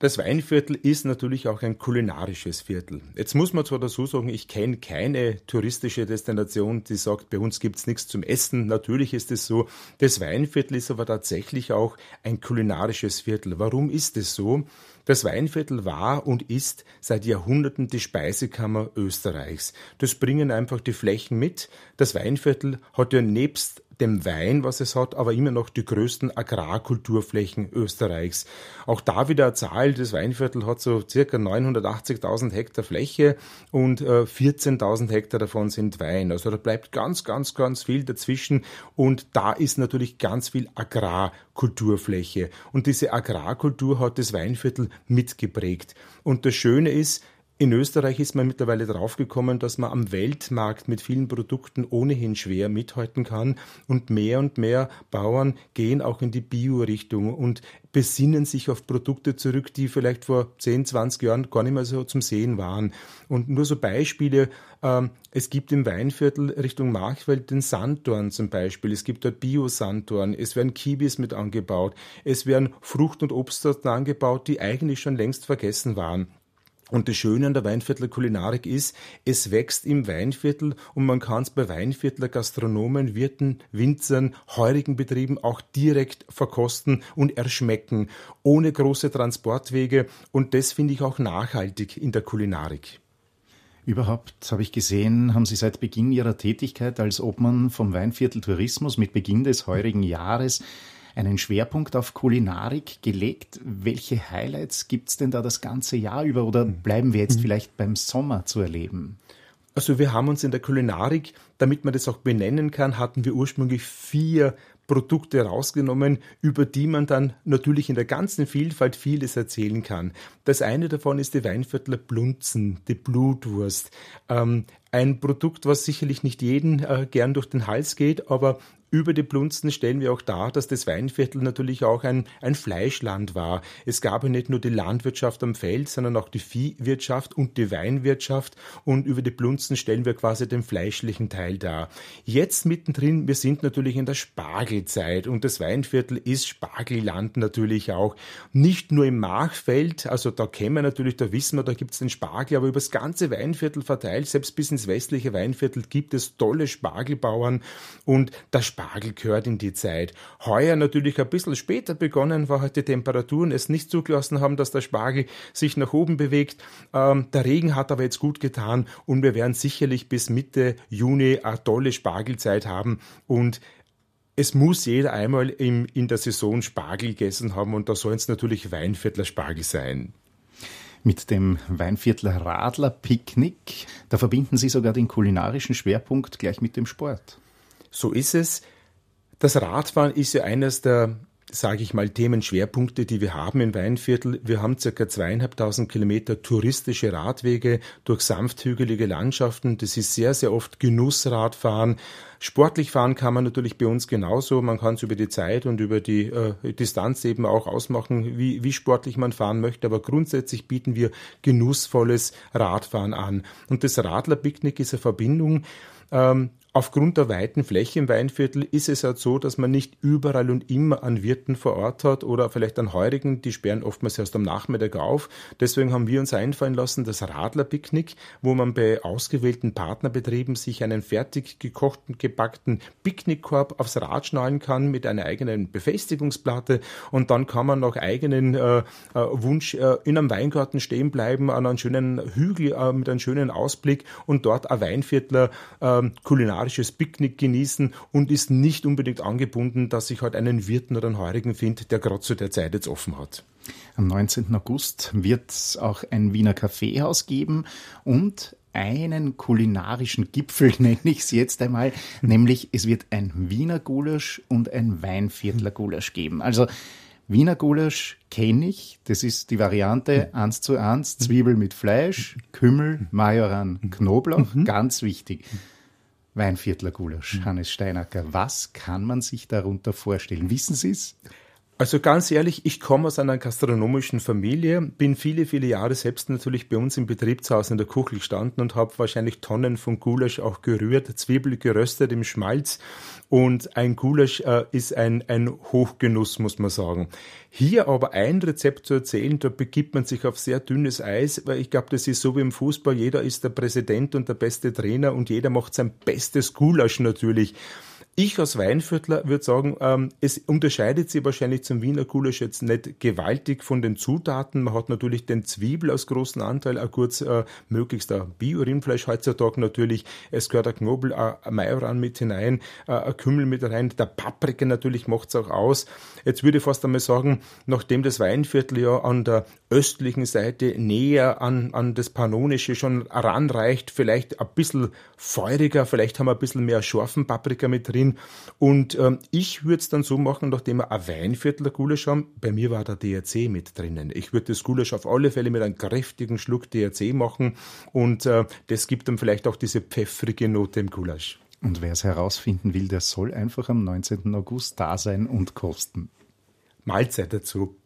Das Weinviertel ist natürlich auch ein kulinarisches Viertel. Jetzt muss man zwar dazu sagen, ich kenne keine touristische Destination, die sagt, bei uns gibt's nichts zum Essen. Natürlich ist es so. Das Weinviertel ist aber tatsächlich auch ein kulinarisches Viertel. Warum ist es so? Das Weinviertel war und ist seit Jahrhunderten die Speisekammer Österreichs. Das bringen einfach die Flächen mit. Das Weinviertel hat ja nebst dem Wein, was es hat, aber immer noch die größten Agrarkulturflächen Österreichs. Auch da wieder eine Zahl, das Weinviertel hat so circa 980.000 Hektar Fläche und äh, 14.000 Hektar davon sind Wein. Also da bleibt ganz, ganz, ganz viel dazwischen und da ist natürlich ganz viel Agrarkulturfläche. Und diese Agrarkultur hat das Weinviertel mitgeprägt. Und das Schöne ist, in Österreich ist man mittlerweile draufgekommen, dass man am Weltmarkt mit vielen Produkten ohnehin schwer mithalten kann und mehr und mehr Bauern gehen auch in die Bio-Richtung und besinnen sich auf Produkte zurück, die vielleicht vor 10, 20 Jahren gar nicht mehr so zum Sehen waren. Und nur so Beispiele, ähm, es gibt im Weinviertel Richtung Marchfeld den Sanddorn zum Beispiel, es gibt dort Bio-Sanddorn, es werden Kiwis mit angebaut, es werden Frucht- und Obstsorten angebaut, die eigentlich schon längst vergessen waren. Und das Schöne an der Weinviertler Kulinarik ist, es wächst im Weinviertel und man kann es bei Weinviertler Gastronomen, Wirten, Winzern, heurigen Betrieben auch direkt verkosten und erschmecken, ohne große Transportwege. Und das finde ich auch nachhaltig in der Kulinarik. Überhaupt habe ich gesehen, haben Sie seit Beginn Ihrer Tätigkeit als Obmann vom Weinviertel Tourismus mit Beginn des heurigen Jahres einen Schwerpunkt auf Kulinarik gelegt. Welche Highlights gibt es denn da das ganze Jahr über oder bleiben wir jetzt mhm. vielleicht beim Sommer zu erleben? Also wir haben uns in der Kulinarik, damit man das auch benennen kann, hatten wir ursprünglich vier Produkte rausgenommen, über die man dann natürlich in der ganzen Vielfalt vieles erzählen kann. Das eine davon ist die Weinviertler Blunzen, die Blutwurst. Ähm, ein Produkt, was sicherlich nicht jeden äh, gern durch den Hals geht, aber über die Plunzen stellen wir auch dar, dass das Weinviertel natürlich auch ein, ein Fleischland war. Es gab ja nicht nur die Landwirtschaft am Feld, sondern auch die Viehwirtschaft und die Weinwirtschaft. Und über die Plunzen stellen wir quasi den fleischlichen Teil dar. Jetzt mittendrin, wir sind natürlich in der Spargelzeit und das Weinviertel ist Spargelland natürlich auch. Nicht nur im Machfeld, also da kennen wir natürlich, da wissen wir, da gibt es den Spargel, aber über das ganze Weinviertel verteilt, selbst bis ins westliche Weinviertel gibt es tolle Spargelbauern und der Spargel gehört in die Zeit. Heuer natürlich ein bisschen später begonnen, weil halt die Temperaturen es nicht zugelassen haben, dass der Spargel sich nach oben bewegt. Ähm, der Regen hat aber jetzt gut getan und wir werden sicherlich bis Mitte Juni eine tolle Spargelzeit haben und es muss jeder einmal im, in der Saison Spargel gegessen haben und da sollen es natürlich Weinviertler Spargel sein mit dem Weinviertler Radler Picknick. Da verbinden Sie sogar den kulinarischen Schwerpunkt gleich mit dem Sport. So ist es. Das Radfahren ist ja eines der, sage ich mal, Themenschwerpunkte, die wir haben im Weinviertel. Wir haben circa zweieinhalbtausend Kilometer touristische Radwege durch sanfthügelige Landschaften. Das ist sehr, sehr oft Genussradfahren. Sportlich fahren kann man natürlich bei uns genauso. Man kann es über die Zeit und über die äh, Distanz eben auch ausmachen, wie, wie sportlich man fahren möchte. Aber grundsätzlich bieten wir genussvolles Radfahren an. Und das Radlerpicknick ist eine Verbindung ähm, Aufgrund der weiten Fläche im Weinviertel ist es halt so, dass man nicht überall und immer an Wirten vor Ort hat oder vielleicht an Heurigen, die sperren oftmals erst am Nachmittag auf. Deswegen haben wir uns einfallen lassen, das Radlerpicknick, wo man bei ausgewählten Partnerbetrieben sich einen fertig gekochten, gebackten Picknickkorb aufs Rad schnallen kann mit einer eigenen Befestigungsplatte und dann kann man nach eigenen äh, äh, Wunsch äh, in einem Weingarten stehen bleiben, an einem schönen Hügel äh, mit einem schönen Ausblick und dort ein Weinviertler äh, kulinarisch kulinarisches Picknick genießen und ist nicht unbedingt angebunden, dass ich halt einen Wirten oder einen Heurigen finde, der gerade zu der Zeit jetzt offen hat. Am 19. August wird es auch ein Wiener Kaffeehaus geben und einen kulinarischen Gipfel, nenne ich es jetzt einmal, nämlich es wird ein Wiener Gulasch und ein Weinviertler Gulasch geben. Also Wiener Gulasch kenne ich, das ist die Variante eins zu eins, Zwiebel mit Fleisch, Kümmel, Majoran, Knoblauch, mhm. ganz wichtig. Weinviertler Gulasch, mhm. Hannes Steinacker. Was kann man sich darunter vorstellen? Wissen Sie es? Also ganz ehrlich, ich komme aus einer gastronomischen Familie, bin viele, viele Jahre selbst natürlich bei uns im Betriebshaus in der Küche gestanden und habe wahrscheinlich Tonnen von Gulasch auch gerührt, Zwiebel geröstet im Schmalz und ein Gulasch äh, ist ein, ein Hochgenuss, muss man sagen. Hier aber ein Rezept zu erzählen, da begibt man sich auf sehr dünnes Eis, weil ich glaube, das ist so wie im Fußball, jeder ist der Präsident und der beste Trainer und jeder macht sein bestes Gulasch natürlich. Ich als Weinviertler würde sagen, ähm, es unterscheidet sich wahrscheinlich zum Wiener Gulasch jetzt nicht gewaltig von den Zutaten. Man hat natürlich den Zwiebel als großen Anteil, auch kurz äh, möglichst ein Bio-Rindfleisch heutzutage natürlich. Es gehört ein Knobel, ein Majoran mit hinein, äh, ein Kümmel mit rein. Der Paprika natürlich macht's auch aus. Jetzt würde ich fast einmal sagen, nachdem das Weinviertel ja an der östlichen Seite näher an, an das Pannonische schon ranreicht, vielleicht ein bisschen feuriger, vielleicht haben wir ein bisschen mehr scharfen Paprika mit drin drin. Und ähm, ich würde es dann so machen, nachdem wir ein Weinviertel Gulasch haben, bei mir war der DRC mit drinnen. Ich würde das Gulasch auf alle Fälle mit einem kräftigen Schluck DRC machen und äh, das gibt dann vielleicht auch diese pfeffrige Note im Gulasch. Und wer es herausfinden will, der soll einfach am 19. August da sein und kosten. Mahlzeit dazu.